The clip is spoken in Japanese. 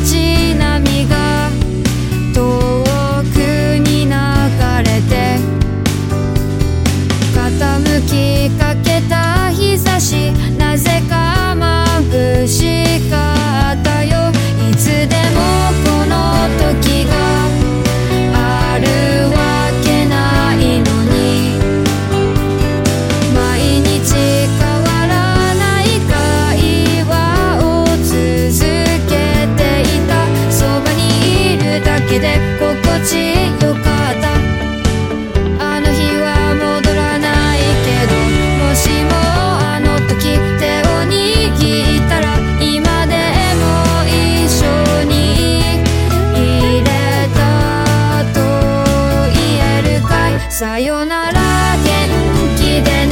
끝까지 で心地よかった。あの日は戻らないけどもしもあの時手を握ったら今でも一緒に入れたと言えるかい？さよなら元気でね。